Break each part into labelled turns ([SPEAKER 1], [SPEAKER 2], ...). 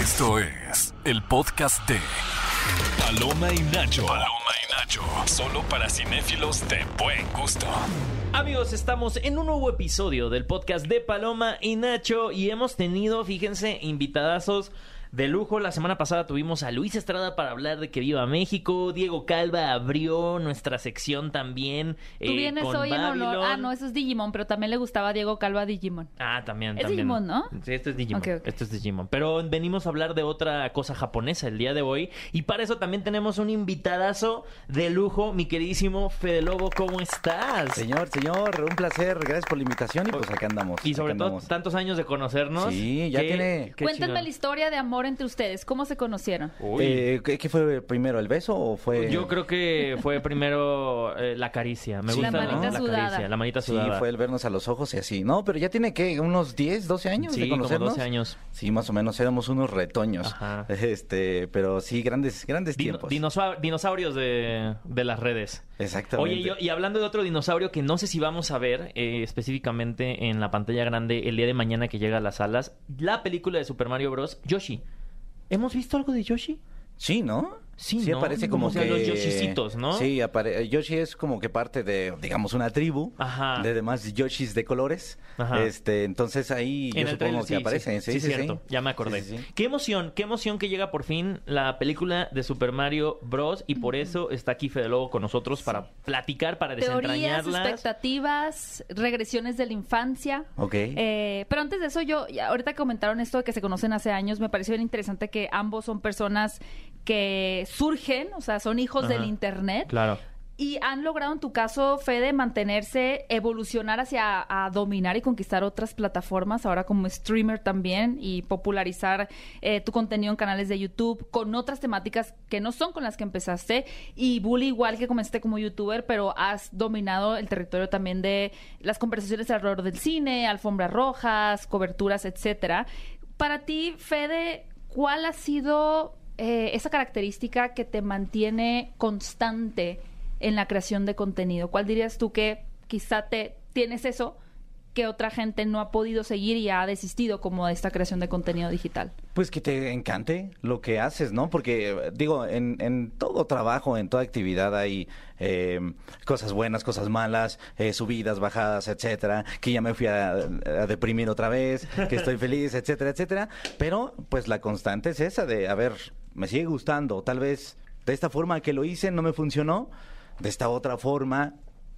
[SPEAKER 1] Esto es el podcast de Paloma y Nacho. Paloma y Nacho. Solo para cinéfilos de buen gusto.
[SPEAKER 2] Amigos, estamos en un nuevo episodio del podcast de Paloma y Nacho y hemos tenido, fíjense, invitadazos de lujo. La semana pasada tuvimos a Luis Estrada para hablar de que viva México. Diego Calva abrió nuestra sección también.
[SPEAKER 3] Tú
[SPEAKER 2] eh,
[SPEAKER 3] vienes
[SPEAKER 2] con
[SPEAKER 3] hoy en honor. Ah, no, eso es Digimon, pero también le gustaba a Diego Calva Digimon.
[SPEAKER 2] Ah, también,
[SPEAKER 3] Es
[SPEAKER 2] también.
[SPEAKER 3] Digimon, ¿no?
[SPEAKER 2] Sí, esto es Digimon.
[SPEAKER 3] Ok, ok.
[SPEAKER 2] Esto es Digimon. Pero venimos a hablar de otra cosa japonesa el día de hoy. Y para eso también tenemos un invitadazo de lujo, mi queridísimo Fede Lobo. ¿Cómo estás?
[SPEAKER 4] Señor, señor, un placer. Gracias por la invitación y pues acá andamos.
[SPEAKER 2] Y sobre todo
[SPEAKER 4] andamos.
[SPEAKER 2] tantos años de conocernos.
[SPEAKER 4] Sí, ya
[SPEAKER 2] Qué-
[SPEAKER 4] tiene-
[SPEAKER 2] chingón.
[SPEAKER 3] la historia de amor entre ustedes. ¿Cómo se conocieron?
[SPEAKER 4] Eh, ¿qué, qué fue primero, el beso o fue...?
[SPEAKER 2] Yo creo que fue primero eh, la caricia. Me
[SPEAKER 4] Sí,
[SPEAKER 2] gusta
[SPEAKER 4] La
[SPEAKER 2] ¿no?
[SPEAKER 3] manita
[SPEAKER 2] la
[SPEAKER 3] sudada.
[SPEAKER 2] caricia, la manita
[SPEAKER 4] Sí,
[SPEAKER 2] sudada.
[SPEAKER 4] fue el vernos a los ojos y así. No, pero ya tiene, que ¿Unos 10, 12 años
[SPEAKER 2] Sí,
[SPEAKER 4] de
[SPEAKER 2] como
[SPEAKER 4] conocernos?
[SPEAKER 2] 12 años.
[SPEAKER 4] Sí, más o menos. Éramos unos retoños.
[SPEAKER 2] Ajá.
[SPEAKER 4] Este, pero sí, grandes, grandes
[SPEAKER 2] Dino-
[SPEAKER 4] tiempos.
[SPEAKER 2] dinosa- dinosaurios de, de las redes.
[SPEAKER 4] Exactamente.
[SPEAKER 2] Oye, yo- y hablando de otro dinosaurio que no sé si vamos a ver eh, específicamente en la pantalla grande el día de mañana que llega a las salas, la película de Super Mario Bros. Yoshi. ¿Hemos visto algo de Yoshi?
[SPEAKER 4] Sí, ¿no?
[SPEAKER 2] Sí, ¿no?
[SPEAKER 4] aparece
[SPEAKER 2] Como
[SPEAKER 4] como,
[SPEAKER 2] que los Yoshisitos, ¿no?
[SPEAKER 4] Sí, apare- Yoshi es como que parte de, digamos, una tribu
[SPEAKER 2] Ajá.
[SPEAKER 4] de demás Yoshis de colores.
[SPEAKER 2] Ajá.
[SPEAKER 4] Este, entonces ahí yo
[SPEAKER 2] el
[SPEAKER 4] supongo
[SPEAKER 2] trailer
[SPEAKER 4] que
[SPEAKER 2] sí,
[SPEAKER 4] aparecen.
[SPEAKER 2] sí,
[SPEAKER 4] Sí,
[SPEAKER 2] sí,
[SPEAKER 4] sí,
[SPEAKER 2] cierto.
[SPEAKER 4] sí.
[SPEAKER 2] Ya me acordé.
[SPEAKER 4] Sí, sí, sí.
[SPEAKER 2] Qué emoción, qué emoción que llega por fin la película de Super Mario Bros. Y por eso está aquí Fede Lobo con nosotros para platicar, para
[SPEAKER 3] Teorías,
[SPEAKER 2] desentrañarlas.
[SPEAKER 3] expectativas, regresiones de la infancia.
[SPEAKER 4] Ok.
[SPEAKER 3] Eh, pero antes de eso, yo, ya ahorita comentaron esto de que se conocen hace años, me pareció bien interesante que ambos son personas que surgen, o sea, son hijos
[SPEAKER 2] Ajá.
[SPEAKER 3] del Internet.
[SPEAKER 2] Claro.
[SPEAKER 3] Y han logrado, en tu caso, Fede, mantenerse, evolucionar hacia a dominar y conquistar otras plataformas, ahora como streamer también, y popularizar eh, tu contenido en canales de YouTube con otras temáticas que no son con las que empezaste. Y Bully, igual que comenzaste como youtuber, pero has dominado el territorio también de las conversaciones alrededor del cine, alfombras rojas, coberturas, etcétera. Para ti, Fede, ¿cuál ha sido eh, esa característica que te mantiene constante en la creación de contenido? ¿Cuál dirías tú que quizá te tienes eso que otra gente no ha podido seguir y ha desistido como de esta creación de contenido digital?
[SPEAKER 4] Pues que te encante lo que haces, ¿no? Porque, digo, en, en todo trabajo, en toda actividad hay eh, cosas buenas, cosas malas, eh, subidas, bajadas, etcétera, que ya me fui a, a deprimir otra vez, que estoy feliz, etcétera, etcétera. Pero, pues la constante es esa de, a ver, me sigue gustando, tal vez de esta forma que lo hice no me funcionó, de esta otra forma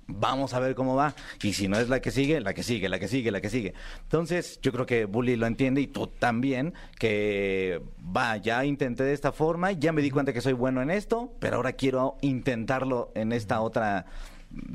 [SPEAKER 4] vamos a ver cómo va. Y si no es la que sigue, la que sigue, la que sigue, la que sigue. Entonces, yo creo que Bully lo entiende y tú también, que va, ya intenté de esta forma, ya me di cuenta que soy bueno en esto, pero ahora quiero intentarlo en esta otra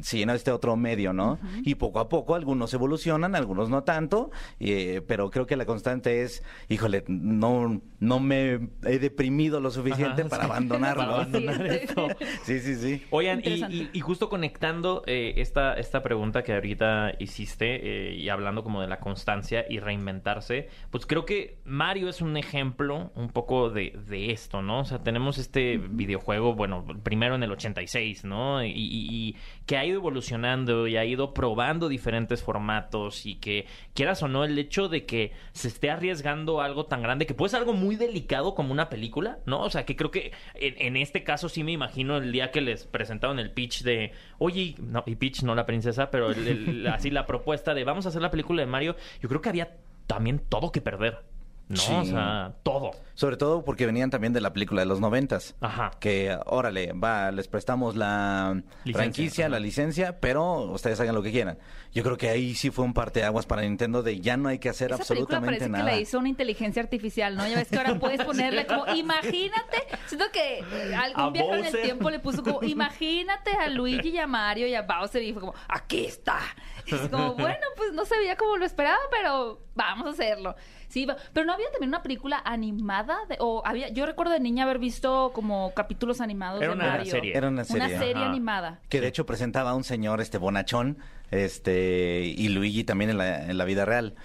[SPEAKER 4] sí, en este otro medio, ¿no? Y poco a poco algunos evolucionan, algunos no tanto, eh, pero creo que la constante es, híjole, no, no me he deprimido lo suficiente
[SPEAKER 2] Ajá,
[SPEAKER 4] para
[SPEAKER 2] sí.
[SPEAKER 4] abandonarlo.
[SPEAKER 2] Para abandonar
[SPEAKER 3] Sí.
[SPEAKER 2] esto.
[SPEAKER 4] Sí, sí, sí.
[SPEAKER 2] Oigan, y,
[SPEAKER 3] Interesante.
[SPEAKER 2] y- y justo conectando eh, esta, esta pregunta que ahorita hiciste eh, y hablando como de la constancia y reinventarse, pues creo que Mario es un ejemplo un poco de, de esto, ¿no? O sea, tenemos este videojuego, bueno, primero en el 86, ¿no? Y, y- y que ha ido evolucionando y ha ido probando diferentes formatos y que quieras o no el hecho de que se esté arriesgando algo tan grande que puede ser algo muy delicado como una película, ¿no? O sea, que creo que en, en este caso sí me imagino el día que les presentaron el pitch de, oye, no, y pitch no la princesa, pero el- el- así la propuesta de vamos a hacer la película de Mario, yo creo que había también todo que perder, ¿no?
[SPEAKER 4] Sí.
[SPEAKER 2] O sea, todo.
[SPEAKER 4] Sobre todo porque venían también de la película de los noventas.
[SPEAKER 2] Ajá.
[SPEAKER 4] Que, órale, va, les prestamos la
[SPEAKER 2] Licencia,
[SPEAKER 4] franquicia,
[SPEAKER 2] ajá.
[SPEAKER 4] la licencia, pero ustedes hagan lo que quieran. Yo creo que ahí sí fue un parteaguas para Nintendo de ya no hay que hacer
[SPEAKER 3] Esa
[SPEAKER 4] absolutamente
[SPEAKER 3] parece
[SPEAKER 4] nada.
[SPEAKER 3] que la hizo una inteligencia artificial, ¿no? Ya ves que ahora puedes ponerle como, imagínate, siento que eh, algún viaje en el tiempo le puso como, imagínate a Luigi y a Mario y a Bowser y fue como, aquí está. Y es como, bueno, pues no se veía como lo esperaba, pero vamos a hacerlo. Sí, pero no había también una película animada de- o había, yo recuerdo de niña haber visto como capítulos animados
[SPEAKER 2] Era
[SPEAKER 3] de
[SPEAKER 2] una
[SPEAKER 3] Mario.
[SPEAKER 2] serie.
[SPEAKER 4] Era una serie.
[SPEAKER 3] Una serie
[SPEAKER 2] Ajá.
[SPEAKER 3] animada.
[SPEAKER 4] Que de hecho presentaba a un señor, este bonachón, este, y Luigi también en la, en la vida real.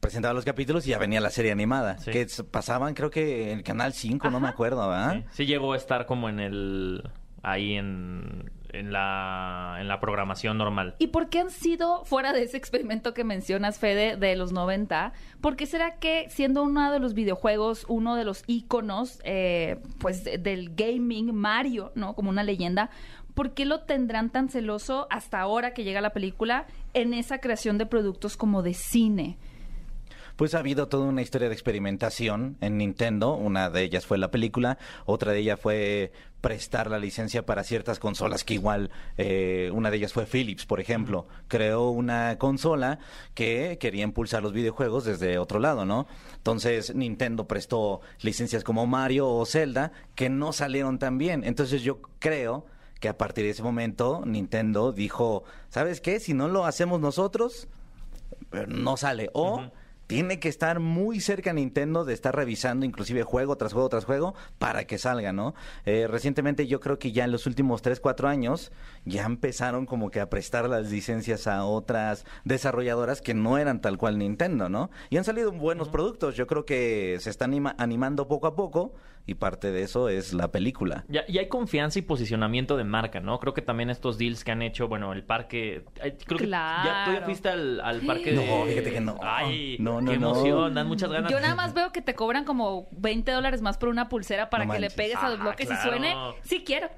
[SPEAKER 4] Presentaba los capítulos y ya venía la serie animada.
[SPEAKER 2] Sí.
[SPEAKER 4] Que pasaban, creo que en el canal 5, no me acuerdo, ¿verdad?
[SPEAKER 2] Sí, Sí llegó a estar como en el ahí en en la, en la programación normal.
[SPEAKER 3] ¿Y por qué han sido, fuera de ese experimento que mencionas, Fede, de los 90, por qué será que siendo uno de los videojuegos, uno de los íconos, eh, pues, de- del gaming, Mario, ¿no? Como una leyenda, ¿por qué lo tendrán tan celoso hasta ahora que llega la película en esa creación de productos como de cine?
[SPEAKER 4] Pues ha habido toda una historia de experimentación en Nintendo. Una de ellas fue la película, otra de ellas fue prestar la licencia para ciertas consolas que igual, eh, una de ellas fue Philips, por ejemplo. Creó una consola que quería impulsar los videojuegos desde otro lado, ¿no? Entonces Nintendo prestó licencias como Mario o Zelda que no salieron tan bien. Entonces yo creo que a partir de ese momento Nintendo dijo, ¿sabes qué? Si no lo hacemos nosotros, pero no sale. O tiene que estar muy cerca Nintendo de estar revisando inclusive juego tras juego tras juego para que salga, ¿no? Eh, recientemente yo creo que ya en los últimos 3, 4 años ya empezaron como que a prestar las licencias a otras desarrolladoras que no eran tal cual Nintendo, ¿no? Y han salido buenos productos. Yo creo que se están anima- animando poco a poco y parte de eso es la película.
[SPEAKER 2] Ya, y hay confianza y posicionamiento de marca, ¿no? Creo que también estos deals que han hecho, bueno, el parque. Creo que ya, ¿tú ya
[SPEAKER 3] Claro.
[SPEAKER 2] fuiste al, al parque
[SPEAKER 4] No,
[SPEAKER 2] de.
[SPEAKER 4] fíjate que no.
[SPEAKER 2] Ay,
[SPEAKER 4] No, no,
[SPEAKER 2] qué
[SPEAKER 4] no.
[SPEAKER 2] emoción, dan muchas ganas.
[SPEAKER 3] Yo nada más veo que te cobran como 20 dólares más por una pulsera para
[SPEAKER 4] No
[SPEAKER 3] que le pegues a los
[SPEAKER 2] Ah,
[SPEAKER 3] bloques
[SPEAKER 2] claro.
[SPEAKER 3] y suene. Sí quiero.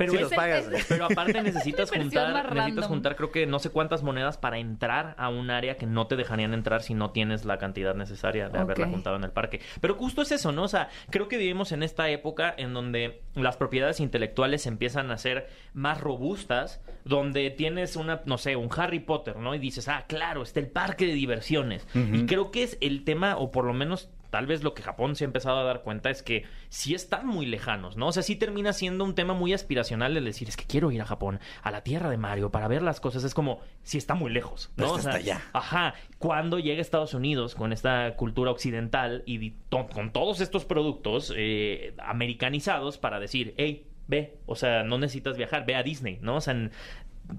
[SPEAKER 2] Pero,
[SPEAKER 4] Sí,
[SPEAKER 2] es-
[SPEAKER 4] los pagas.
[SPEAKER 2] pero aparte necesitas juntar, necesitas juntar creo que no sé cuántas monedas para entrar a un área que no te dejarían entrar si no tienes la cantidad necesaria de haberla juntado en el parque. Pero justo es eso, ¿no? O sea, creo que vivimos en esta época en donde las propiedades intelectuales empiezan a ser más robustas, donde tienes una, no sé, un Harry Potter, ¿no? Y dices, ah, claro, está el parque de diversiones. Y creo que es el tema, o por lo menos tal vez lo que Japón se ha empezado a dar cuenta es que sí están muy lejanos, ¿no? O sea, sí termina siendo un tema muy aspiracional de decir, es que quiero ir a Japón, a la tierra de Mario, para ver las cosas. Es como, sí está muy lejos, ¿no?
[SPEAKER 4] Pero
[SPEAKER 2] O sea,
[SPEAKER 4] hasta allá.
[SPEAKER 2] Ajá. Cuando llega a Estados Unidos con esta cultura occidental y to- con todos estos productos eh, americanizados para decir, hey, ve, o sea, no necesitas viajar, ve a Disney, ¿no? O sea, en-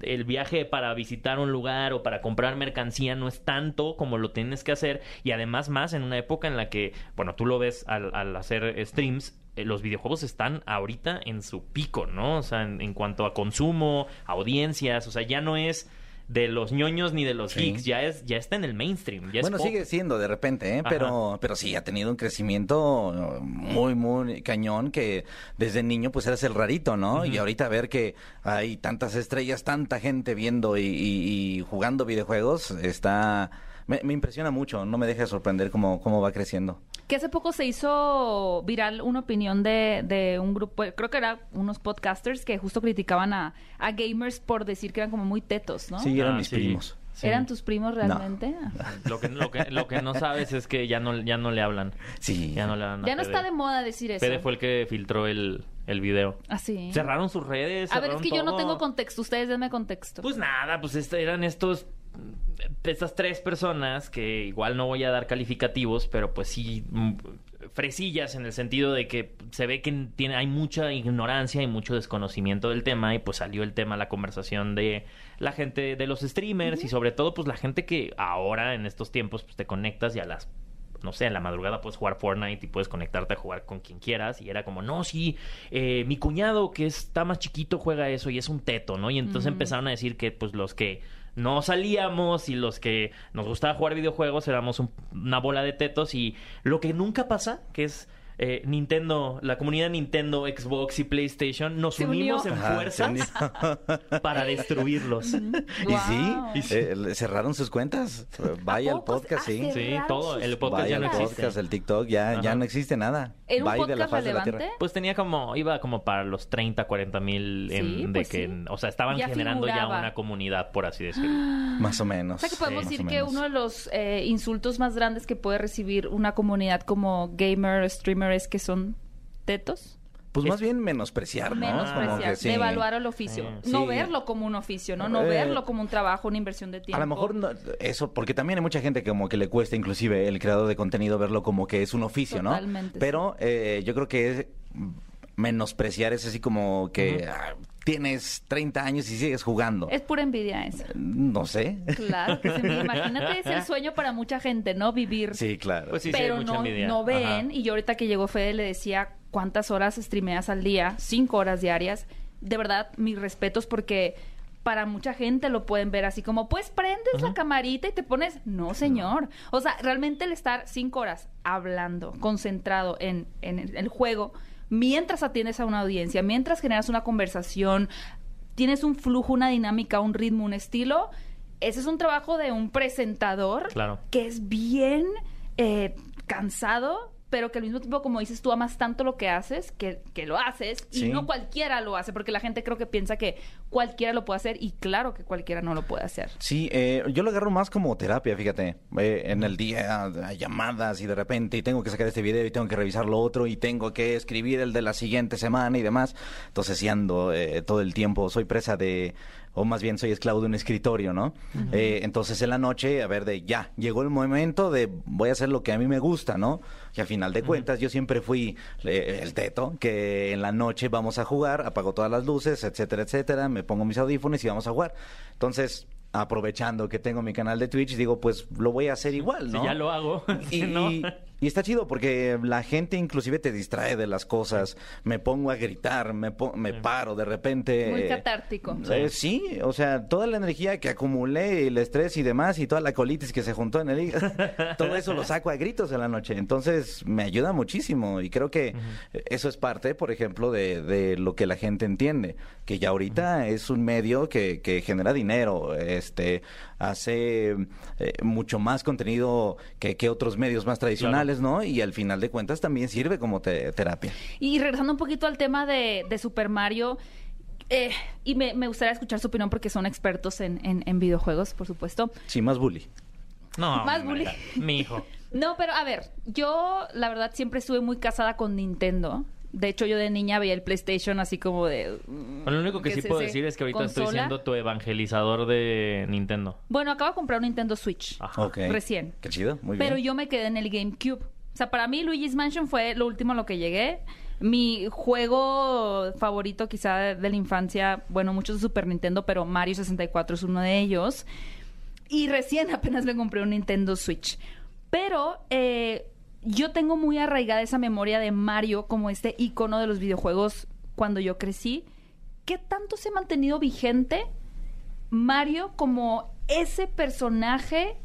[SPEAKER 2] el viaje para visitar un lugar o para comprar mercancía no es tanto como lo tienes que hacer y además más en una época en la que, bueno, tú lo ves al, al hacer streams, eh, los videojuegos están ahorita en su pico, ¿no? O sea, en, en cuanto a consumo, audiencias, o sea, ya no es de los ñoños ni de los
[SPEAKER 4] Sí.
[SPEAKER 2] geeks, ya es ya está en el mainstream, ya
[SPEAKER 4] Bueno, sigue siendo de repente, ¿eh?
[SPEAKER 2] Ajá.
[SPEAKER 4] pero, pero sí, ha tenido un crecimiento muy, muy cañón que desde niño pues eras el rarito, ¿no? Y ahorita ver que hay tantas estrellas, tanta gente viendo y, y- y jugando videojuegos, está... Me, me impresiona mucho, no me deja de sorprender cómo, cómo va creciendo.
[SPEAKER 3] Que hace poco se hizo viral una opinión de, de un grupo, creo que eran unos podcasters que justo criticaban a, a gamers por decir que eran como muy tetos, ¿no?
[SPEAKER 4] Sí, eran
[SPEAKER 2] Ah,
[SPEAKER 4] mis
[SPEAKER 2] sí.
[SPEAKER 4] primos.
[SPEAKER 2] Sí.
[SPEAKER 3] ¿Eran tus primos realmente?
[SPEAKER 2] Lo que, lo, que, lo que no sabes es que ya no, ya no le hablan.
[SPEAKER 4] Sí.
[SPEAKER 2] Ya no le hablan
[SPEAKER 3] Ya no está de moda decir eso.
[SPEAKER 2] Fede fue el que filtró el, el video.
[SPEAKER 3] Así.
[SPEAKER 2] Cerraron sus redes.
[SPEAKER 3] A ver, es que yo no tengo contexto. Ustedes denme contexto.
[SPEAKER 2] Pues nada, pues este- eran estos estas tres personas que igual no voy a dar calificativos, pero pues sí mm, fresillas en el sentido de que se ve que tiene hay mucha ignorancia y mucho desconocimiento del tema y pues salió el tema la conversación de la gente de los streamers y sobre todo pues la gente que ahora en estos tiempos pues te conectas y a las no sé, en la madrugada puedes jugar Fortnite y puedes conectarte a jugar con quien quieras. Y era como, no, sí, eh, mi cuñado que está más chiquito juega eso y es un teto, ¿no? Y entonces empezaron a decir que pues los que no salíamos y los que nos gustaba jugar videojuegos éramos un- una bola de tetos y lo que nunca pasa, que es eh, Nintendo, la comunidad Nintendo, Xbox y PlayStation, nos
[SPEAKER 3] Se
[SPEAKER 2] unimos
[SPEAKER 3] unió.
[SPEAKER 2] en
[SPEAKER 4] Ajá,
[SPEAKER 2] fuerzas para destruirlos.
[SPEAKER 4] Y
[SPEAKER 3] Guau.
[SPEAKER 4] sí, eh, cerraron sus cuentas. Vaya al
[SPEAKER 3] poco?
[SPEAKER 4] podcast, sí.
[SPEAKER 2] Sí, todo, el podcast
[SPEAKER 4] Vaya
[SPEAKER 2] ya no existe.
[SPEAKER 4] podcast, el TikTok, ya, ya no existe nada.
[SPEAKER 3] ¿Era un
[SPEAKER 4] Bye de la
[SPEAKER 3] podcast
[SPEAKER 4] faz de la
[SPEAKER 3] relevante?
[SPEAKER 4] tierra.
[SPEAKER 2] Pues tenía como, iba como para los 30, 40 mil en-
[SPEAKER 3] Sí,
[SPEAKER 2] de
[SPEAKER 3] pues
[SPEAKER 2] que,
[SPEAKER 3] sí.
[SPEAKER 2] o sea, estaban
[SPEAKER 3] Ya
[SPEAKER 2] generando ya
[SPEAKER 3] figuraba.
[SPEAKER 2] una comunidad, por así decirlo.
[SPEAKER 4] Más o menos.
[SPEAKER 3] O sea que podemos
[SPEAKER 4] Sí,
[SPEAKER 3] decir
[SPEAKER 4] o
[SPEAKER 3] que
[SPEAKER 4] menos.
[SPEAKER 3] uno de los eh, insultos más grandes que puede recibir una comunidad como gamer, streamer es que son tetos.
[SPEAKER 4] Pues
[SPEAKER 2] es-
[SPEAKER 4] más bien menospreciar, ¿no? Como
[SPEAKER 3] Menospreciar,
[SPEAKER 4] que sí.
[SPEAKER 3] devaluar el oficio.
[SPEAKER 2] Sí.
[SPEAKER 3] No verlo como un oficio, ¿no? No
[SPEAKER 4] Eh,
[SPEAKER 3] verlo como un trabajo, una inversión de
[SPEAKER 4] A
[SPEAKER 3] tiempo.
[SPEAKER 4] lo mejor no- eso, porque también hay mucha gente que como que le cuesta inclusive el creador de contenido verlo como que es un oficio, ¿no?
[SPEAKER 3] Totalmente,
[SPEAKER 4] Pero eh, yo creo que es menospreciar es así como que ah, tienes 30 años y sigues jugando.
[SPEAKER 3] Es pura envidia eso.
[SPEAKER 4] No sé.
[SPEAKER 3] Claro que sí. Imagínate, es el sueño para mucha gente, ¿no? Vivir.
[SPEAKER 4] Sí, claro.
[SPEAKER 2] Pues sí,
[SPEAKER 3] pero no, no ven.
[SPEAKER 2] Ajá.
[SPEAKER 3] Y yo ahorita que llegó Fede le decía cuántas horas streameas al día, cinco horas diarias. de verdad, mis respetos porque para mucha gente lo pueden ver así como, pues prendes la camarita y te pones, no señor. O sea, realmente el estar cinco horas hablando, concentrado en, en el, el juego, mientras atiendes a una audiencia, mientras generas una conversación, tienes un flujo, una dinámica, un ritmo, un estilo, ese es un trabajo de un presentador
[SPEAKER 2] Claro.
[SPEAKER 3] que es bien eh, cansado, pero que al mismo tiempo, como dices, tú amas tanto lo que haces, que, que lo haces,
[SPEAKER 4] Sí.
[SPEAKER 3] y no cualquiera lo hace, porque la gente creo que piensa que cualquiera lo puede hacer, y claro que cualquiera no lo puede hacer.
[SPEAKER 4] Sí, eh, yo lo agarro más como terapia, fíjate. Eh, en el día hay llamadas y de repente y tengo que sacar este video y tengo que revisar lo otro y tengo que escribir el de la siguiente semana y demás. Entonces sí ando eh, todo el tiempo, soy presa de, o más bien soy esclavo de un escritorio, ¿no? Eh, entonces en la noche, a ver, de ya, llegó el momento de voy a hacer lo que a mí me gusta, ¿no? Y al final de cuentas yo siempre fui eh, el teto, que en la noche vamos a jugar, apago todas las luces, etcétera, etcétera, me pongo mis audífonos y vamos a jugar. Entonces, aprovechando que tengo mi canal de Twitch, digo, pues lo voy a hacer igual,
[SPEAKER 2] Si
[SPEAKER 4] ¿no?
[SPEAKER 2] ya lo hago.
[SPEAKER 4] Y,
[SPEAKER 2] ¿no?
[SPEAKER 4] y- y está chido porque la gente inclusive te distrae de las cosas. Me pongo a gritar, me, po- me paro de repente.
[SPEAKER 3] Muy
[SPEAKER 4] eh,
[SPEAKER 3] catártico.
[SPEAKER 4] eh, sí, o sea, toda la energía que acumulé, el estrés y demás, y toda la colitis que se juntó en el hígado, todo eso lo saco a gritos en la noche. Entonces, me ayuda muchísimo y creo que eso es parte, por ejemplo, de, de lo que la gente entiende, que ya ahorita es un medio que, que genera dinero, este, hace eh, mucho más contenido que, que otros medios más tradicionales, ¿no? Y al final de cuentas también sirve como te- terapia.
[SPEAKER 3] Y regresando un poquito al tema de, de Super Mario, eh, y me, me gustaría escuchar su opinión porque son expertos en, en- en videojuegos, por supuesto.
[SPEAKER 4] Sí, más bully.
[SPEAKER 2] No,
[SPEAKER 3] Más bully.
[SPEAKER 2] Mi hijo.
[SPEAKER 3] No, pero a ver, yo la verdad siempre estuve muy casada con Nintendo. De hecho, yo de niña veía el PlayStation así como de... mm,
[SPEAKER 2] Lo único que
[SPEAKER 3] ¿qué
[SPEAKER 2] sí
[SPEAKER 3] es
[SPEAKER 2] puedo decir es que ahorita estoy siendo tu evangelizador de Nintendo.
[SPEAKER 3] Bueno, acabo de comprar un Nintendo Switch.
[SPEAKER 2] Ajá.
[SPEAKER 4] Ok.
[SPEAKER 3] Recién.
[SPEAKER 4] Qué chido, muy
[SPEAKER 3] Pero
[SPEAKER 4] bien.
[SPEAKER 3] yo me quedé en el GameCube. O sea, para mí Luigi's Mansion fue lo último a lo que llegué. Mi juego favorito quizá de, de la infancia, bueno, muchos de Super Nintendo, pero Mario 64 es uno de ellos. Y recién apenas me compré un Nintendo Switch. Pero eh, yo tengo muy arraigada esa memoria de Mario como este icono de los videojuegos cuando yo crecí. ¿Qué tanto se ha mantenido vigente Mario como ese personaje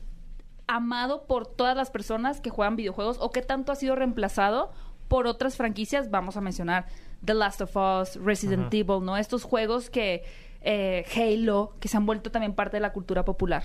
[SPEAKER 3] amado por todas las personas que juegan videojuegos o qué tanto ha sido reemplazado por otras franquicias? Vamos a mencionar The Last of Us, Resident Evil, ¿no? Estos juegos que... eh, Halo, que se han vuelto también parte de la cultura popular.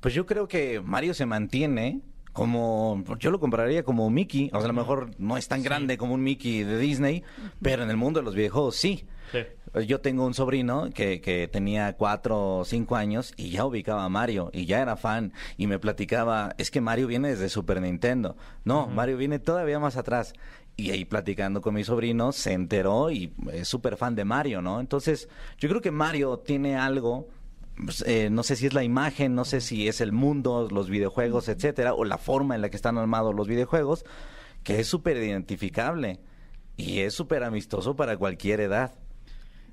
[SPEAKER 4] Pues yo creo que Mario se mantiene como yo lo compararía como Mickey, o sea, a lo mejor no es tan grande como un Mickey de Disney, pero en el mundo de los videojuegos sí.
[SPEAKER 2] Sí.
[SPEAKER 4] Yo tengo un sobrino que, que tenía cuatro o cinco años y ya ubicaba a Mario y ya era fan y me platicaba, es que Mario viene desde Super Nintendo. No, Mario viene todavía más atrás. Y ahí platicando con mi sobrino se enteró y es súper fan de Mario, ¿no? Entonces, yo creo que Mario tiene algo pues, eh, no sé si es la imagen, no sé si es el mundo, los videojuegos, etcétera, o la forma en la que están armados los videojuegos, que es súper identificable y es súper amistoso para cualquier edad.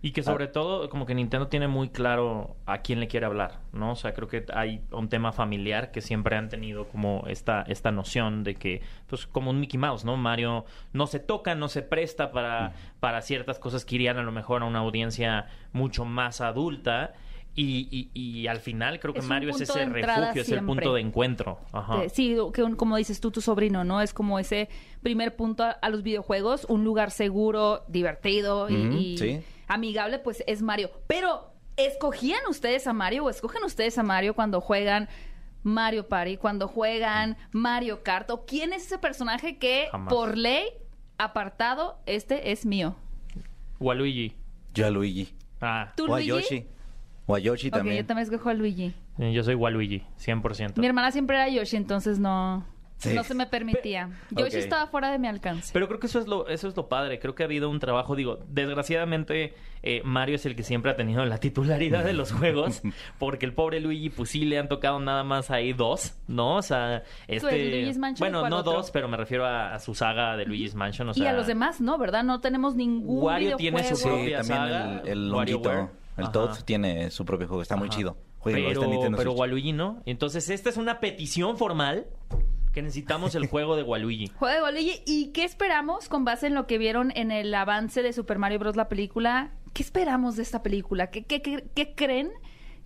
[SPEAKER 2] Y que sobre todo, como que Nintendo tiene muy claro a quién le quiere hablar, ¿no? O sea, creo que hay un tema familiar que siempre han tenido como esta, esta noción de que, pues, como un Mickey Mouse, ¿no? Mario no se toca, no se presta para, para ciertas cosas que irían a lo mejor a una audiencia mucho más adulta. Y, y, y al final creo que
[SPEAKER 3] Es
[SPEAKER 2] Mario es ese refugio, es el punto de encuentro. Ajá.
[SPEAKER 3] Eh, sí, que un- como dices tú, tu sobrino, ¿no? Es como ese primer punto a, a los videojuegos, un lugar seguro, divertido y,
[SPEAKER 4] Ujú,
[SPEAKER 3] y
[SPEAKER 4] sí.
[SPEAKER 3] amigable, pues es Mario. Pero, ¿escogían ustedes a Mario o escogen ustedes a Mario cuando juegan Mario Party, cuando juegan Mario Kart? ¿O quién es ese personaje que,
[SPEAKER 2] Jamás.
[SPEAKER 3] por ley, apartado, este es mío?
[SPEAKER 2] Waluigi.
[SPEAKER 4] Yo a Luigi.
[SPEAKER 2] Ah,
[SPEAKER 3] ¿Tú,
[SPEAKER 4] O a
[SPEAKER 3] Luigi?
[SPEAKER 4] Yoshi. O a Yoshi
[SPEAKER 3] Ok,
[SPEAKER 4] también.
[SPEAKER 3] yo también escojo a Luigi.
[SPEAKER 2] eh, yo soy Waluigi, 100%.
[SPEAKER 3] Mi hermana siempre era Yoshi, entonces no,
[SPEAKER 4] Sí.
[SPEAKER 3] no se me permitía. Yoshi
[SPEAKER 4] Ok.
[SPEAKER 3] estaba fuera de mi alcance.
[SPEAKER 2] Pero creo que eso es lo, eso es lo padre. Creo que ha habido un trabajo, digo, desgraciadamente eh, Mario es el que siempre ha tenido la titularidad de los juegos, porque el pobre Luigi, pues sí le han tocado nada más ahí dos, ¿no? O sea, este...
[SPEAKER 3] Luigi's Mansion
[SPEAKER 2] bueno,
[SPEAKER 3] cuál
[SPEAKER 2] no
[SPEAKER 3] otro?
[SPEAKER 2] dos, pero me refiero a, a su saga de Luigi's Mansion, o sea...
[SPEAKER 3] y a los demás, ¿no? ¿Verdad? No tenemos ningún
[SPEAKER 2] Wario tiene su
[SPEAKER 4] Sí,
[SPEAKER 2] propia
[SPEAKER 4] también
[SPEAKER 2] saga,
[SPEAKER 4] el, el longuito, el
[SPEAKER 2] Ajá.
[SPEAKER 4] Toad tiene su propio juego, está muy
[SPEAKER 2] Ajá.
[SPEAKER 4] chido. Jueguenlo, está en
[SPEAKER 2] Pero,
[SPEAKER 4] Nintendo
[SPEAKER 2] pero
[SPEAKER 4] Switch.
[SPEAKER 2] Waluigi no. Entonces, esta es una petición formal Que necesitamos el juego de Waluigi.
[SPEAKER 3] Juego de Waluigi. ¿Y qué esperamos con base en lo que vieron en el avance de Super Mario Bros. la película? ¿Qué esperamos de esta película? ¿Qué, qué, qué- qué creen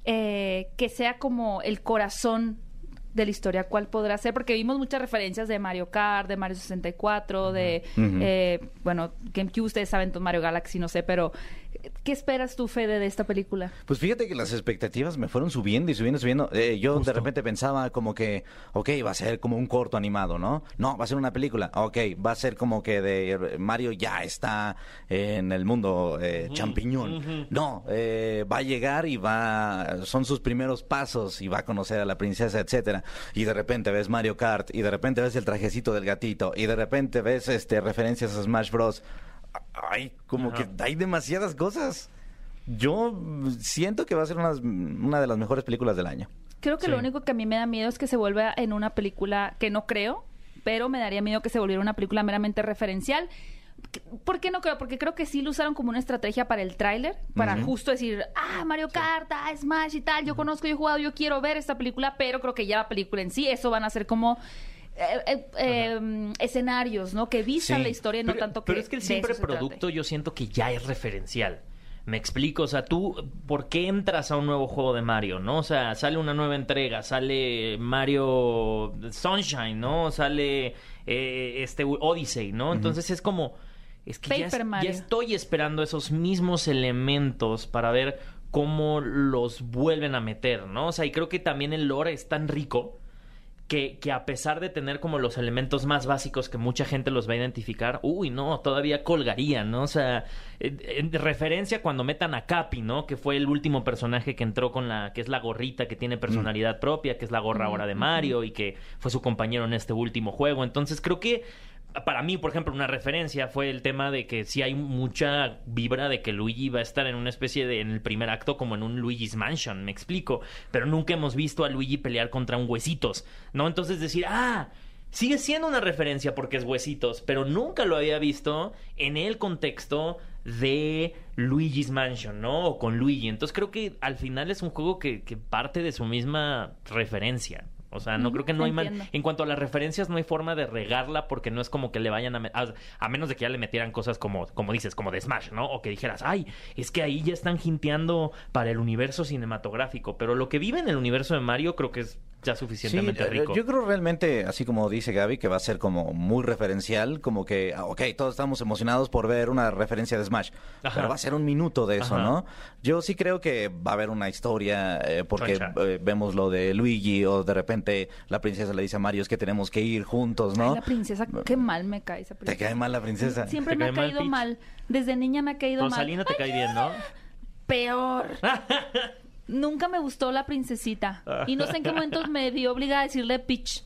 [SPEAKER 3] eh, que sea como el corazón de la historia? ¿Cuál podrá ser? Porque vimos muchas referencias de Mario Kart, de Mario 64, de, eh, bueno, GameCube, ustedes saben, Mario Galaxy, no sé, pero ¿qué esperas tú, Fede, de esta película?
[SPEAKER 4] Pues fíjate que las expectativas me fueron subiendo y subiendo y subiendo. Eh, yo de repente pensaba como que, ok, va a ser como un corto animado, ¿no? No, va a ser una película. Ok, va a ser como que de Mario ya está en el mundo eh, champiñón. No, eh, va a llegar y va, son sus primeros pasos y va a conocer a la princesa, etcétera. Y de repente ves Mario Kart y de repente ves el trajecito del gatito y de repente ves este referencias a Smash Bros. Ay, como
[SPEAKER 2] Ajá.
[SPEAKER 4] que hay demasiadas cosas. Yo siento que va a ser una, una de las mejores películas del año.
[SPEAKER 3] Creo que
[SPEAKER 2] Sí.
[SPEAKER 3] lo único que a mí me da miedo es que se vuelva en una película que no creo, pero me daría miedo que se volviera una película meramente referencial. ¿Por qué no creo? Porque creo que sí lo usaron como una estrategia para el tráiler, para justo decir, ah, Mario Kart, ah, Smash y tal, yo conozco, yo he jugado, yo quiero ver esta película, pero creo que ya la película en sí, eso van a ser como eh, eh, eh, escenarios, ¿no? Que vistan
[SPEAKER 4] Sí.
[SPEAKER 3] la historia, no
[SPEAKER 2] pero,
[SPEAKER 3] tanto que
[SPEAKER 2] pero es que el siempre producto yo siento que ya es referencial. Me explico, o sea, tú, ¿por qué entras a un nuevo juego de Mario, no? O sea, sale una nueva entrega, sale Mario Sunshine, ¿no? Sale eh, este Odyssey, ¿no? Entonces es como, es que ya,
[SPEAKER 3] Paper
[SPEAKER 2] es-
[SPEAKER 3] Mario.
[SPEAKER 2] ya estoy esperando esos mismos elementos para ver cómo los vuelven a meter, ¿no? O sea, y creo que también el lore es tan rico que, que a pesar de tener como los elementos más básicos que mucha gente los va a identificar, uy, no, todavía colgarían, ¿no? O sea, en, en referencia cuando metan a Capi, ¿no? Que fue el último personaje que entró con la, que es la gorrita que tiene personalidad propia, que es la gorra ahora de Mario y que fue su compañero en este último juego. Entonces creo que para mí, por ejemplo, una referencia fue el tema de que sí hay mucha vibra de que Luigi va a estar en una especie de, en el primer acto, como en un Luigi's Mansion, me explico. Pero nunca hemos visto a Luigi pelear contra un huesitos, ¿no? Entonces decir, ah, sigue siendo una referencia porque es huesitos, pero nunca lo había visto en el contexto de Luigi's Mansion, ¿no? O con Luigi. Entonces creo que al final es un juego que, que parte de su misma referencia. O sea, no creo que no hay man-. En cuanto a las referencias, no hay forma de regarla porque no es como que le vayan a... me- A, menos de que ya le metieran cosas como, como dices, como de Smash, ¿no? O que dijeras, ay, es que ahí ya están hinteando para el universo cinematográfico. Pero lo que vive en el universo de Mario creo que es ya suficientemente
[SPEAKER 4] eh,
[SPEAKER 2] rico.
[SPEAKER 4] Yo creo realmente, así como dice Gaby, que va a ser como muy referencial, como que, ah, ok, todos estamos emocionados por ver una referencia de Smash,
[SPEAKER 2] Ajá.
[SPEAKER 4] pero va a ser un minuto de eso,
[SPEAKER 2] Ajá.
[SPEAKER 4] ¿no? Yo sí creo que va a haber una historia, eh, porque eh, vemos lo de Luigi, o de repente la princesa le dice a Mario, es que tenemos que ir juntos, ¿no?
[SPEAKER 3] Ay, la princesa, qué mal me cae esa
[SPEAKER 4] ¿Te
[SPEAKER 3] princesa.
[SPEAKER 4] cae mal la princesa?
[SPEAKER 3] Siempre
[SPEAKER 2] ¿Te
[SPEAKER 3] me ha
[SPEAKER 2] mal,
[SPEAKER 3] caído mal. Desde niña me ha caído mal.
[SPEAKER 2] Rosalina te cae bien, ¿no?
[SPEAKER 3] Peor. Nunca me gustó la princesita. Y no sé en qué momento me vi obligada a decirle Peach.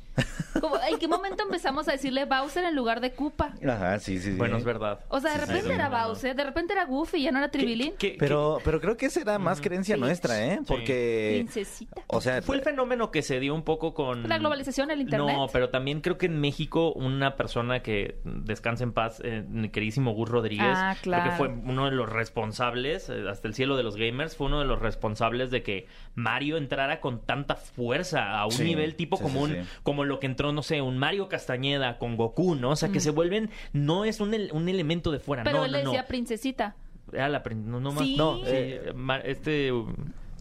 [SPEAKER 3] Como, ¿En qué momento empezamos a decirle Bowser en lugar de Koopa?
[SPEAKER 4] Ajá, sí, sí, sí.
[SPEAKER 2] Bueno, es verdad.
[SPEAKER 3] O sea, de
[SPEAKER 2] Sí, sí,
[SPEAKER 3] repente
[SPEAKER 2] sí,
[SPEAKER 3] era. Bowser, de repente era Goofy, ya no era Tribilín.
[SPEAKER 2] ¿Qué- qué-
[SPEAKER 4] Pero, pero creo que esa era más creencia
[SPEAKER 3] Sí.
[SPEAKER 4] nuestra, ¿eh?
[SPEAKER 2] Sí.
[SPEAKER 4] Porque...
[SPEAKER 3] Princesita.
[SPEAKER 4] O sea,
[SPEAKER 2] Fue el fenómeno que se dio un poco con...
[SPEAKER 3] La globalización, el internet.
[SPEAKER 2] No, pero también creo que en México una persona que descansa en paz, eh, mi queridísimo Gus Rodríguez,
[SPEAKER 3] Ah,
[SPEAKER 2] creo que fue uno de los responsables, eh, hasta el cielo de los gamers, fue uno de los responsables de que Mario entrara con tanta fuerza a un
[SPEAKER 4] Sí,
[SPEAKER 2] nivel tipo
[SPEAKER 4] sí,
[SPEAKER 2] como,
[SPEAKER 4] sí,
[SPEAKER 2] un-
[SPEAKER 4] sí.
[SPEAKER 2] como lo que entró, no sé, un Mario Castañeda con Goku, ¿no? O sea, que se vuelven, no es un, un elemento de fuera,
[SPEAKER 3] Pero
[SPEAKER 2] no,
[SPEAKER 3] él
[SPEAKER 2] no,
[SPEAKER 3] le
[SPEAKER 2] no.
[SPEAKER 3] decía princesita.
[SPEAKER 2] Era la prin- no, no, más-
[SPEAKER 3] Sí.
[SPEAKER 2] no, eh, este...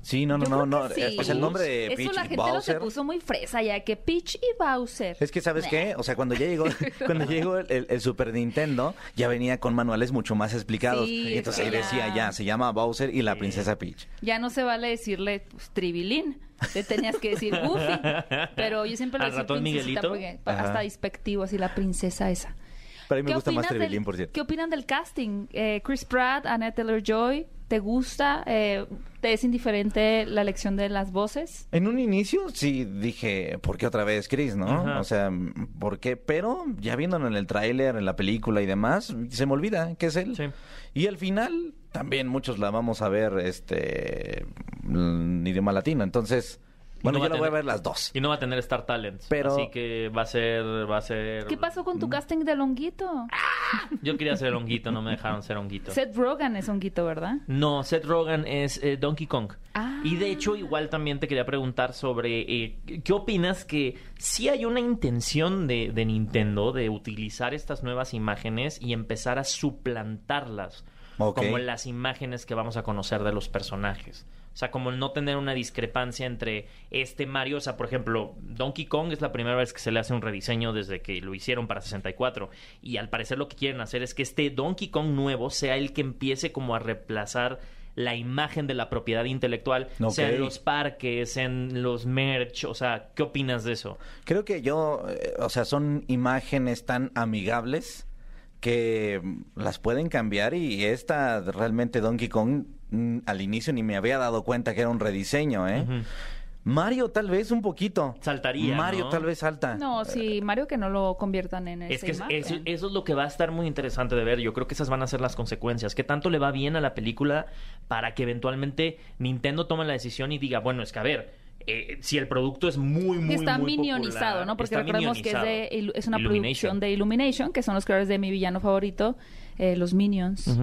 [SPEAKER 4] Sí, no, no,
[SPEAKER 3] Yo
[SPEAKER 4] no, no.
[SPEAKER 3] sí.
[SPEAKER 4] eh, sea, el nombre de
[SPEAKER 3] Eso
[SPEAKER 4] Peach
[SPEAKER 3] la
[SPEAKER 4] y
[SPEAKER 3] gente lo se
[SPEAKER 4] Bowser.
[SPEAKER 3] puso muy fresa ya que Peach y Bowser.
[SPEAKER 4] Es que, ¿sabes qué? O sea, cuando ya llegó, cuando llegó el, el- el Super Nintendo, ya venía con manuales mucho más explicados.
[SPEAKER 3] Sí,
[SPEAKER 4] y entonces ahí decía ya, se llama Bowser y la princesa Peach.
[SPEAKER 3] Ya no se vale decirle pues, Tribilín. Le tenías que decir Goofy. Pero yo siempre le
[SPEAKER 2] ¿Al
[SPEAKER 3] decía
[SPEAKER 2] ratón
[SPEAKER 3] princesita
[SPEAKER 2] Miguelito?
[SPEAKER 3] porque hasta despectivo así la princesa esa.
[SPEAKER 4] Pero a mí me
[SPEAKER 3] ¿Qué
[SPEAKER 4] gusta más Trevelyan, por cierto.
[SPEAKER 3] ¿Qué opinan del casting? Eh, Chris Pratt, Annette Taylor-Joy, ¿te gusta? Eh, ¿Te es indiferente la elección de las voces?
[SPEAKER 4] En un inicio sí dije, ¿por qué otra vez Chris, no?
[SPEAKER 2] Ajá.
[SPEAKER 4] O sea, ¿por qué? Pero ya viéndolo en el tráiler, en la película y demás, se me olvida que es él.
[SPEAKER 2] Sí.
[SPEAKER 4] Y al final, también muchos la vamos a ver este en idioma latino. Entonces, bueno,
[SPEAKER 2] no va
[SPEAKER 4] yo
[SPEAKER 2] a
[SPEAKER 4] la voy a ver las dos.
[SPEAKER 2] Y no va a tener Star Talents.
[SPEAKER 4] Pero-
[SPEAKER 2] Así que va a ser, va a ser.
[SPEAKER 3] ¿Qué pasó con tu casting de Longuito?
[SPEAKER 2] Yo quería ser honguito, no me dejaron ser honguito.
[SPEAKER 3] Seth Rogen es honguito, ¿verdad?
[SPEAKER 2] No, Seth Rogen es eh, Donkey Kong.
[SPEAKER 3] Ah.
[SPEAKER 2] Y de hecho, igual también te quería preguntar sobre eh, qué opinas que sí hay una intención de, de Nintendo de utilizar estas nuevas imágenes y empezar a suplantarlas como las imágenes que vamos a conocer de los personajes. O sea, como no tener una discrepancia entre este Mario, o sea, por ejemplo, Donkey Kong es la primera vez que se le hace un rediseño desde que lo hicieron para 64 y al parecer lo que quieren hacer es que este Donkey Kong nuevo sea el que empiece como a reemplazar la imagen de la propiedad intelectual,
[SPEAKER 4] Ok.
[SPEAKER 2] sea en los parques, en los merch, o sea, ¿qué opinas de eso?
[SPEAKER 4] Creo que yo, eh, o sea, son imágenes tan amigables que las pueden cambiar y esta realmente Donkey Kong al inicio ni me había dado cuenta que era un rediseño, ¿eh? Mario tal vez un poquito.
[SPEAKER 2] Saltaría,
[SPEAKER 4] Mario
[SPEAKER 2] ¿no?
[SPEAKER 4] tal vez salta.
[SPEAKER 3] No, sí, Mario que no lo conviertan en
[SPEAKER 2] Es
[SPEAKER 3] esa
[SPEAKER 2] que es-
[SPEAKER 3] imagen.
[SPEAKER 2] eso, eso es lo que va a estar muy interesante de ver. Yo creo que esas van a ser las consecuencias. ¿Qué tanto le va bien a la película para que eventualmente Nintendo tome la decisión y diga, bueno, es que a ver, eh, si el producto es muy, muy,
[SPEAKER 3] está
[SPEAKER 2] muy
[SPEAKER 3] minionizado,
[SPEAKER 2] popular,
[SPEAKER 3] ¿no? Porque recordemos que es, de, es una producción de Illumination, que son los creadores de mi villano favorito, eh, los Minions.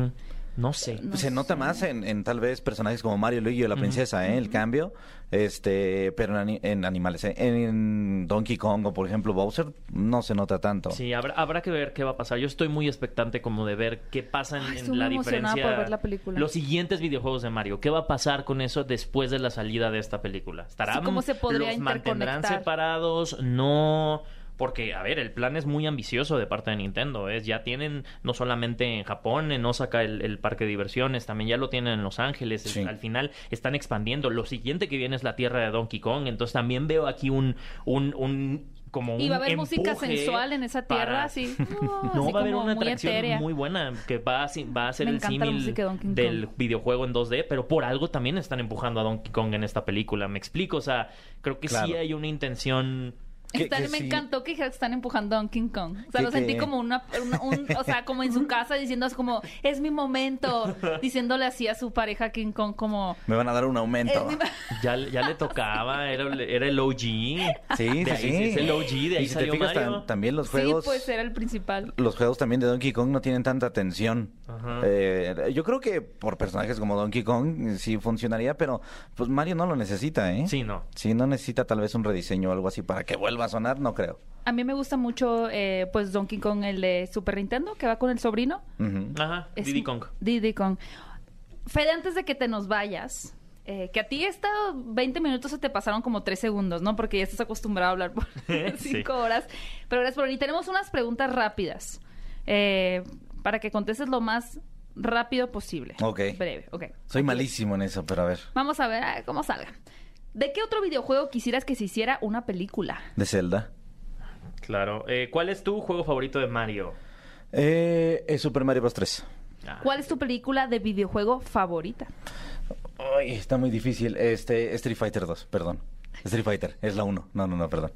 [SPEAKER 2] No sé.
[SPEAKER 3] No
[SPEAKER 4] Se nota más en, en tal vez personajes como Mario, Luigi o la princesa, ¿eh? El cambio. Este, pero en, ani- en animales, ¿eh? En Donkey Kong o por ejemplo Bowser no se nota tanto.
[SPEAKER 2] Sí, habrá, habrá que ver qué va a pasar. Yo estoy muy expectante como de ver qué pasa en,
[SPEAKER 3] Ay,
[SPEAKER 2] en
[SPEAKER 3] estoy
[SPEAKER 2] la diferencia.
[SPEAKER 3] por ver la película.
[SPEAKER 2] Los siguientes videojuegos de Mario. ¿Qué va a pasar con eso después de la salida de esta película? ¿Estarán,
[SPEAKER 3] Sí, ¿cómo se podría
[SPEAKER 2] los mantendrán separados? No. Porque, a ver, el plan es muy ambicioso de parte de Nintendo. Es, ya tienen, no solamente en Japón, en Osaka el, el parque de diversiones, también ya lo tienen en Los Ángeles.
[SPEAKER 4] Sí.
[SPEAKER 2] Al final están expandiendo. Lo siguiente que viene es la tierra de Donkey Kong. Entonces también veo aquí un, un, un como un
[SPEAKER 3] Y va a haber música
[SPEAKER 2] empuje
[SPEAKER 3] sensual en esa tierra,
[SPEAKER 2] para-
[SPEAKER 3] así.
[SPEAKER 2] no,
[SPEAKER 3] así
[SPEAKER 2] va a haber una
[SPEAKER 3] muy
[SPEAKER 2] atracción
[SPEAKER 3] etérea.
[SPEAKER 2] muy buena que va a, va a ser
[SPEAKER 3] Me
[SPEAKER 2] el símil
[SPEAKER 3] de
[SPEAKER 2] del videojuego en 2D, pero por algo también están empujando a Donkey Kong en esta película. Me explico, o sea, creo que sí hay una intención.
[SPEAKER 4] Que-
[SPEAKER 3] Están-
[SPEAKER 4] que
[SPEAKER 3] me
[SPEAKER 4] sí.
[SPEAKER 3] encantó que dijeras que están empujando a Donkey Kong. O sea,
[SPEAKER 4] Que-
[SPEAKER 3] lo sentí
[SPEAKER 4] que-
[SPEAKER 3] como una, una- un, o sea, como en su casa diciendo así como, es mi momento, diciéndole así a su pareja King Kong como,
[SPEAKER 4] Me van a dar un aumento.
[SPEAKER 2] Ya, ya le tocaba, era, era el OG.
[SPEAKER 4] Sí,
[SPEAKER 2] De
[SPEAKER 4] sí,
[SPEAKER 2] ahí
[SPEAKER 4] sí.
[SPEAKER 2] es el OG, de ahí
[SPEAKER 4] y si te
[SPEAKER 2] salió
[SPEAKER 4] fijas,
[SPEAKER 2] Mario.
[SPEAKER 4] tam- también los
[SPEAKER 3] sí,
[SPEAKER 4] juegos...
[SPEAKER 3] pues era el principal.
[SPEAKER 4] Los juegos también de Donkey Kong no tienen tanta tensión.
[SPEAKER 2] Ajá.
[SPEAKER 4] Eh, yo creo que por personajes como Donkey Kong sí funcionaría, pero pues Mario no lo necesita, ¿eh?
[SPEAKER 2] Sí, no.
[SPEAKER 4] Sí, no necesita tal vez un rediseño o algo así para que vuelva a sonar, no creo.
[SPEAKER 3] A mí me gusta mucho, eh, pues, Donkey Kong, el de Super Nintendo, que va con el sobrino.
[SPEAKER 4] Ujú.
[SPEAKER 2] Ajá,
[SPEAKER 3] Es-
[SPEAKER 2] Diddy Kong.
[SPEAKER 3] Diddy Kong. Fede, antes de que te nos vayas, eh, que a ti estos 20 minutos se te pasaron como 3 segundos, ¿no? Porque ya estás acostumbrado a hablar por
[SPEAKER 2] Sí.
[SPEAKER 3] 5 horas. Pero gracias por venir. Tenemos unas preguntas rápidas eh, para que contestes lo más rápido posible.
[SPEAKER 4] Ok.
[SPEAKER 3] Breve, ok.
[SPEAKER 4] Soy malísimo en eso, pero a ver.
[SPEAKER 3] Vamos a ver ah, cómo salga. ¿De qué otro videojuego quisieras que se hiciera una película?
[SPEAKER 4] De Zelda.
[SPEAKER 2] Claro. Eh, ¿Cuál es tu juego favorito de Mario?
[SPEAKER 4] Eh, es Super Mario Bros. 3.
[SPEAKER 2] Ah.
[SPEAKER 3] ¿Cuál es tu película de videojuego favorita?
[SPEAKER 4] Ay, está muy difícil. Este, Street Fighter 2, perdón. Street Fighter, es la 1. No, no, no, perdón.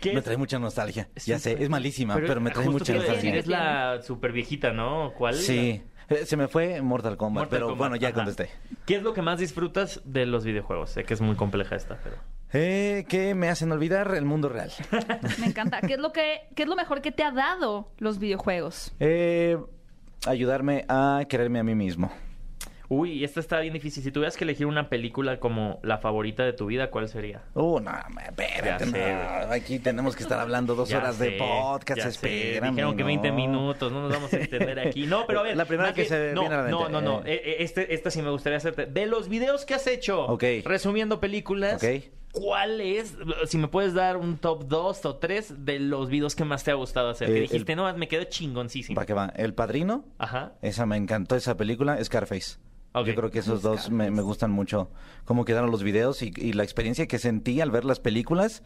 [SPEAKER 2] ¿Qué
[SPEAKER 4] Me
[SPEAKER 2] es?
[SPEAKER 4] trae mucha nostalgia. Ya sé, es malísima, pero, me trae mucha nostalgia.
[SPEAKER 2] decir, Es la super viejita, ¿no? ¿Cuál?
[SPEAKER 4] Sí. Eh, Se me fue Mortal Kombat,
[SPEAKER 2] Mortal
[SPEAKER 4] pero
[SPEAKER 2] Kombat,
[SPEAKER 4] bueno, ya
[SPEAKER 2] ajá.
[SPEAKER 4] contesté.
[SPEAKER 2] ¿Qué es lo que más disfrutas de los videojuegos? Sé que es muy compleja esta, pero...
[SPEAKER 4] Eh, que me hacen olvidar el mundo real.
[SPEAKER 3] Me encanta. ¿Qué es lo que, qué es lo mejor que te ha dado los videojuegos?
[SPEAKER 4] Eh, ayudarme a quererme a mí mismo.
[SPEAKER 2] Uy, esta está bien difícil. Si tuvieras que elegir una película como la favorita de tu vida, ¿cuál sería?
[SPEAKER 4] Uh, no, espérate,
[SPEAKER 2] sé.
[SPEAKER 4] Aquí tenemos que estar hablando dos
[SPEAKER 2] Ya
[SPEAKER 4] horas de podcast, espérame.
[SPEAKER 2] Dijeron que
[SPEAKER 4] no.
[SPEAKER 2] 20 minutos, no nos vamos a extender aquí. No, pero a ver.
[SPEAKER 4] La primera que se
[SPEAKER 2] no,
[SPEAKER 4] viene a la
[SPEAKER 2] No,
[SPEAKER 4] mente,
[SPEAKER 2] no, no.
[SPEAKER 4] eh.
[SPEAKER 2] Eh, eh, Este, esta sí me gustaría hacerte. De los videos que has hecho, resumiendo películas. ¿cuál es, si me puedes dar un top 2 o 3 de los videos que más te ha gustado hacer? que
[SPEAKER 4] Eh,
[SPEAKER 2] dijiste,
[SPEAKER 4] el-
[SPEAKER 2] no, me quedó chingoncísimo.
[SPEAKER 4] Va que va. El Padrino,
[SPEAKER 2] Ajá.
[SPEAKER 4] esa me encantó, esa película. Scarface. Yo creo que esos dos me, me gustan mucho. Cómo quedaron los videos y, y la experiencia que sentí al ver las películas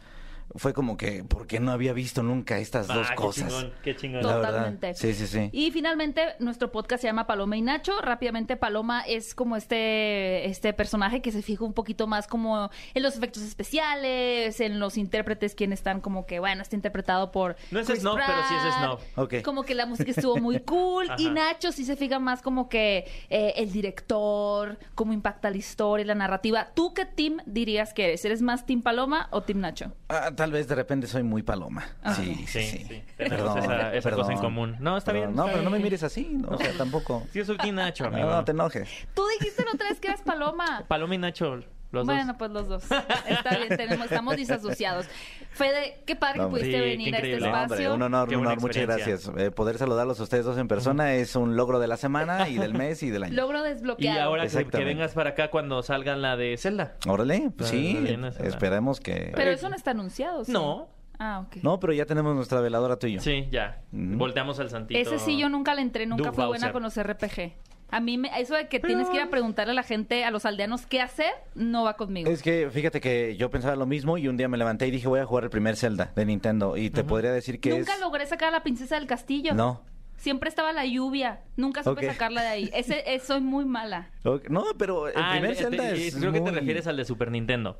[SPEAKER 4] fue como que, porque no había visto nunca estas dos
[SPEAKER 2] Ah, qué
[SPEAKER 4] cosas?
[SPEAKER 2] chingón, qué chingón.
[SPEAKER 4] La verdad.
[SPEAKER 3] Totalmente.
[SPEAKER 4] Sí, sí, sí.
[SPEAKER 3] Y finalmente, nuestro podcast se llama Paloma y Nacho. Rápidamente, Paloma es como este, este personaje que se fija un poquito más como en los efectos especiales, en los intérpretes, quienes están como que, bueno, está interpretado por.
[SPEAKER 2] No es
[SPEAKER 3] Chris
[SPEAKER 2] snob, pero sí es
[SPEAKER 3] Pratt.
[SPEAKER 2] snob.
[SPEAKER 4] Ok.
[SPEAKER 3] Como que la música estuvo muy cool. y. Nacho sí se fija más como que eh, el director, cómo impacta la historia la narrativa. ¿Tú qué team dirías que eres? ¿Eres más Team Paloma o Team Nacho?
[SPEAKER 4] Ah, tal vez de repente soy muy paloma.
[SPEAKER 3] Ah.
[SPEAKER 4] Sí, sí,
[SPEAKER 2] Sí,
[SPEAKER 4] sí.
[SPEAKER 2] sí. Tenemos esa- esa cosa en común. No, está bien,
[SPEAKER 4] No,
[SPEAKER 2] está
[SPEAKER 4] pero no me mires así, ¿no? o sea, tampoco.
[SPEAKER 2] Sí, yo soy Team Nacho, amigo.
[SPEAKER 4] No, no te enojes.
[SPEAKER 3] Tú dijiste la otra vez que eras paloma.
[SPEAKER 2] Paloma y Nacho, los
[SPEAKER 3] bueno,
[SPEAKER 2] dos.
[SPEAKER 3] pues los dos. Está bien, tenemos, estamos disasociados. Fede, qué padre
[SPEAKER 4] No,
[SPEAKER 3] que pudiste
[SPEAKER 2] Sí,
[SPEAKER 3] venir a este.
[SPEAKER 4] No, hombre,
[SPEAKER 3] espacio.
[SPEAKER 4] un honor,
[SPEAKER 2] Qué
[SPEAKER 4] un honor, muchas gracias. Eh, poder saludarlos a ustedes dos en persona es un logro de la semana y del mes y del año.
[SPEAKER 3] Logro
[SPEAKER 2] Y
[SPEAKER 3] desbloqueado.
[SPEAKER 2] ahora que, vengas para acá cuando salgan la de Zelda.
[SPEAKER 4] Órale, pues sí, esperemos que...
[SPEAKER 3] Pero eso no está anunciado, ¿sí?
[SPEAKER 2] No.
[SPEAKER 3] Ah, ok.
[SPEAKER 4] No, pero ya tenemos nuestra veladora tú y yo.
[SPEAKER 2] Sí, ya. Volteamos al santito.
[SPEAKER 3] Ese sí yo nunca le entré, nunca
[SPEAKER 2] Doug
[SPEAKER 3] fui buena con los RPG. A mí, me, eso de que tienes que ir a preguntarle a la gente, a los aldeanos qué hacer, no va conmigo.
[SPEAKER 4] Es que fíjate que yo pensaba lo mismo y un día me levanté y dije voy a jugar el primer Zelda de Nintendo y te podría decir que
[SPEAKER 3] Nunca
[SPEAKER 4] es...
[SPEAKER 3] logré sacar a la princesa del castillo.
[SPEAKER 4] No.
[SPEAKER 3] Siempre estaba la lluvia. Nunca supe sacarla de ahí. Ese, es- soy muy mala.
[SPEAKER 4] No, pero el
[SPEAKER 2] Ah,
[SPEAKER 4] primer
[SPEAKER 2] el-
[SPEAKER 4] Zelda
[SPEAKER 2] te-
[SPEAKER 4] es
[SPEAKER 2] creo que te refieres al de Super Nintendo.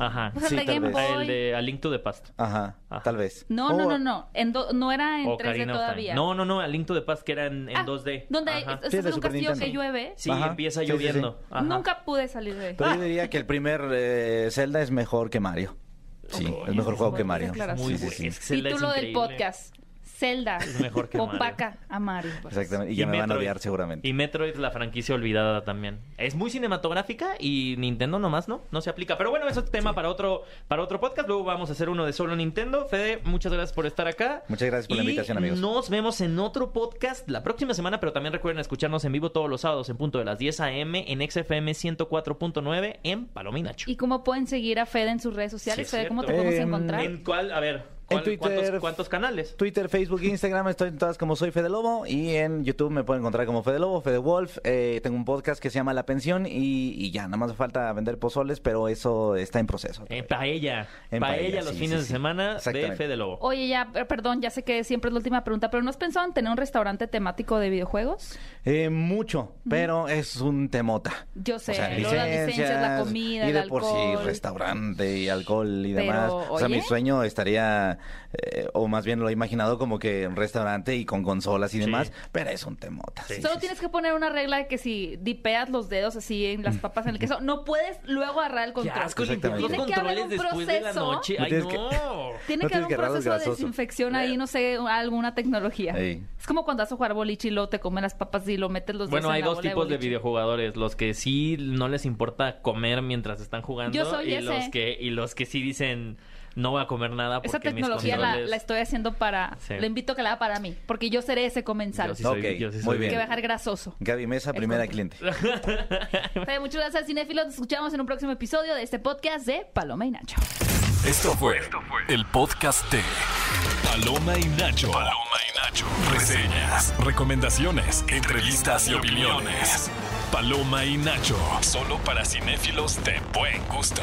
[SPEAKER 2] Ajá.
[SPEAKER 3] Pues el
[SPEAKER 4] Sí,
[SPEAKER 3] de
[SPEAKER 4] tal
[SPEAKER 3] Game
[SPEAKER 4] vez.
[SPEAKER 3] Boy.
[SPEAKER 2] El de A Link to the Past.
[SPEAKER 4] Ajá,
[SPEAKER 2] Ajá.
[SPEAKER 4] tal vez.
[SPEAKER 3] No,
[SPEAKER 4] Oh,
[SPEAKER 3] no, no, no. En do- no era en
[SPEAKER 2] O
[SPEAKER 3] 3D
[SPEAKER 2] Ocarina of Time.
[SPEAKER 3] todavía.
[SPEAKER 2] No, no, no, A Link to the Past que era en, en
[SPEAKER 3] Ah,
[SPEAKER 2] 2D.
[SPEAKER 3] Donde
[SPEAKER 2] Ajá.
[SPEAKER 3] estás
[SPEAKER 4] Sí,
[SPEAKER 3] en
[SPEAKER 4] de
[SPEAKER 3] un castillo que llueve.
[SPEAKER 2] Sí,
[SPEAKER 4] Ajá.
[SPEAKER 2] empieza
[SPEAKER 4] Sí, sí, sí.
[SPEAKER 2] lloviendo. Ajá.
[SPEAKER 3] Nunca pude salir de ahí.
[SPEAKER 4] Pero yo diría que el primer eh, Zelda es mejor que Mario. Sí,
[SPEAKER 2] Oh,
[SPEAKER 4] es mejor juego que Mario.
[SPEAKER 2] Muy
[SPEAKER 4] Sí, sí.
[SPEAKER 2] Es que
[SPEAKER 3] Título del podcast. Zelda.
[SPEAKER 2] Es mejor que Mario.
[SPEAKER 3] Opaca a Mario. pues.
[SPEAKER 4] Exactamente. Y ya me van a odiar seguramente.
[SPEAKER 2] Y Metroid, la franquicia olvidada también. Es muy cinematográfica y Nintendo nomás no, no se aplica. Pero bueno, eso es tema para otro para otro podcast. Luego vamos a hacer uno de solo Nintendo. Fede, muchas gracias por estar acá.
[SPEAKER 4] Muchas gracias por la invitación, amigos.
[SPEAKER 2] Nos vemos en otro podcast la próxima semana, pero también recuerden escucharnos en vivo todos los sábados en punto de las 10 a.m. en XFM 104.9 en Palominacho.
[SPEAKER 3] ¿Y cómo pueden seguir a Fede en sus redes sociales?
[SPEAKER 2] Sí,
[SPEAKER 3] Fede, ¿cómo te
[SPEAKER 2] cierto.
[SPEAKER 3] podemos
[SPEAKER 4] Em,
[SPEAKER 3] encontrar?
[SPEAKER 2] ¿En cuál? A ver, ¿cuál-
[SPEAKER 4] Twitter.
[SPEAKER 2] ¿cuántos, cuántos canales?
[SPEAKER 4] Twitter, Facebook, Instagram, estoy en todas como soy Fede Lobo y en YouTube me pueden encontrar como Fede Lobo, Fede Wolf. Eh, tengo un podcast que se llama La Pensión y, y ya, nada más me falta vender pozoles, pero eso está en proceso.
[SPEAKER 2] En Paella.
[SPEAKER 4] En
[SPEAKER 2] paella,
[SPEAKER 4] Paella,
[SPEAKER 2] los
[SPEAKER 4] sí,
[SPEAKER 2] fines
[SPEAKER 4] sí,
[SPEAKER 2] de
[SPEAKER 4] sí.
[SPEAKER 2] semana de. Fede Lobo.
[SPEAKER 3] Oye, ya, per- perdón, ya sé que siempre es la última pregunta, pero ¿no has pensado en tener un restaurante temático de videojuegos?
[SPEAKER 4] Eh, mucho, pero es un temota.
[SPEAKER 3] Yo sé,
[SPEAKER 4] O sea,
[SPEAKER 3] luego las licencias, la
[SPEAKER 4] licencias,
[SPEAKER 3] comida,
[SPEAKER 4] y
[SPEAKER 3] el
[SPEAKER 4] de por sí
[SPEAKER 3] alcohol.
[SPEAKER 4] restaurante y alcohol y
[SPEAKER 3] Pero,
[SPEAKER 4] demás. O sea,
[SPEAKER 3] oye.
[SPEAKER 4] mi sueño estaría, eh, o más bien lo he imaginado como que un restaurante y con consolas y
[SPEAKER 2] Sí.
[SPEAKER 4] demás, pero es un temota.
[SPEAKER 2] Sí.
[SPEAKER 3] Solo
[SPEAKER 4] sí,
[SPEAKER 3] tienes
[SPEAKER 4] sí.
[SPEAKER 3] que poner una regla de que si dipeas los dedos así en las papas en el queso, no puedes luego agarrar el
[SPEAKER 2] Qué
[SPEAKER 3] control.
[SPEAKER 2] asco
[SPEAKER 4] Exactamente.
[SPEAKER 3] Tiene que haber un
[SPEAKER 2] de la
[SPEAKER 3] proceso.
[SPEAKER 2] noche.
[SPEAKER 4] No
[SPEAKER 2] Ay,
[SPEAKER 4] tienes
[SPEAKER 2] no.
[SPEAKER 4] que-
[SPEAKER 3] Tiene
[SPEAKER 4] No
[SPEAKER 3] que haber un proceso de desinfección ahí, no sé, alguna tecnología.
[SPEAKER 4] Ey.
[SPEAKER 3] Es como cuando vas a jugar boliche y luego te comen las papas y lo metes los
[SPEAKER 2] Bueno,
[SPEAKER 3] en
[SPEAKER 2] hay
[SPEAKER 3] la
[SPEAKER 2] dos
[SPEAKER 3] bola
[SPEAKER 2] tipos de,
[SPEAKER 3] boliche.
[SPEAKER 2] videojugadores, los que sí no les importa comer mientras están jugando
[SPEAKER 3] Yo soy
[SPEAKER 2] y
[SPEAKER 3] ese.
[SPEAKER 2] los que y los que sí dicen no voy a comer nada porque
[SPEAKER 3] Esa tecnología
[SPEAKER 2] mis
[SPEAKER 3] la,
[SPEAKER 2] controles...
[SPEAKER 3] la estoy haciendo para...
[SPEAKER 2] Sí.
[SPEAKER 3] Le invito a que la haga para mí, porque yo seré ese comensal.
[SPEAKER 2] Yo sí soy-
[SPEAKER 4] Ok,
[SPEAKER 2] yo sí
[SPEAKER 4] muy
[SPEAKER 2] soy
[SPEAKER 4] bien.
[SPEAKER 3] Que va a dejar grasoso.
[SPEAKER 4] Gaby Mesa, primera cliente.
[SPEAKER 3] Muchas gracias, cinéfilos. Nos escuchamos en un próximo episodio de este podcast de Paloma y Nacho.
[SPEAKER 1] Esto fue el podcast de Paloma y Nacho. Paloma y Nacho. Reseñas, recomendaciones, entrevistas y opiniones. Paloma y Nacho. Solo para cinéfilos de buen gusto.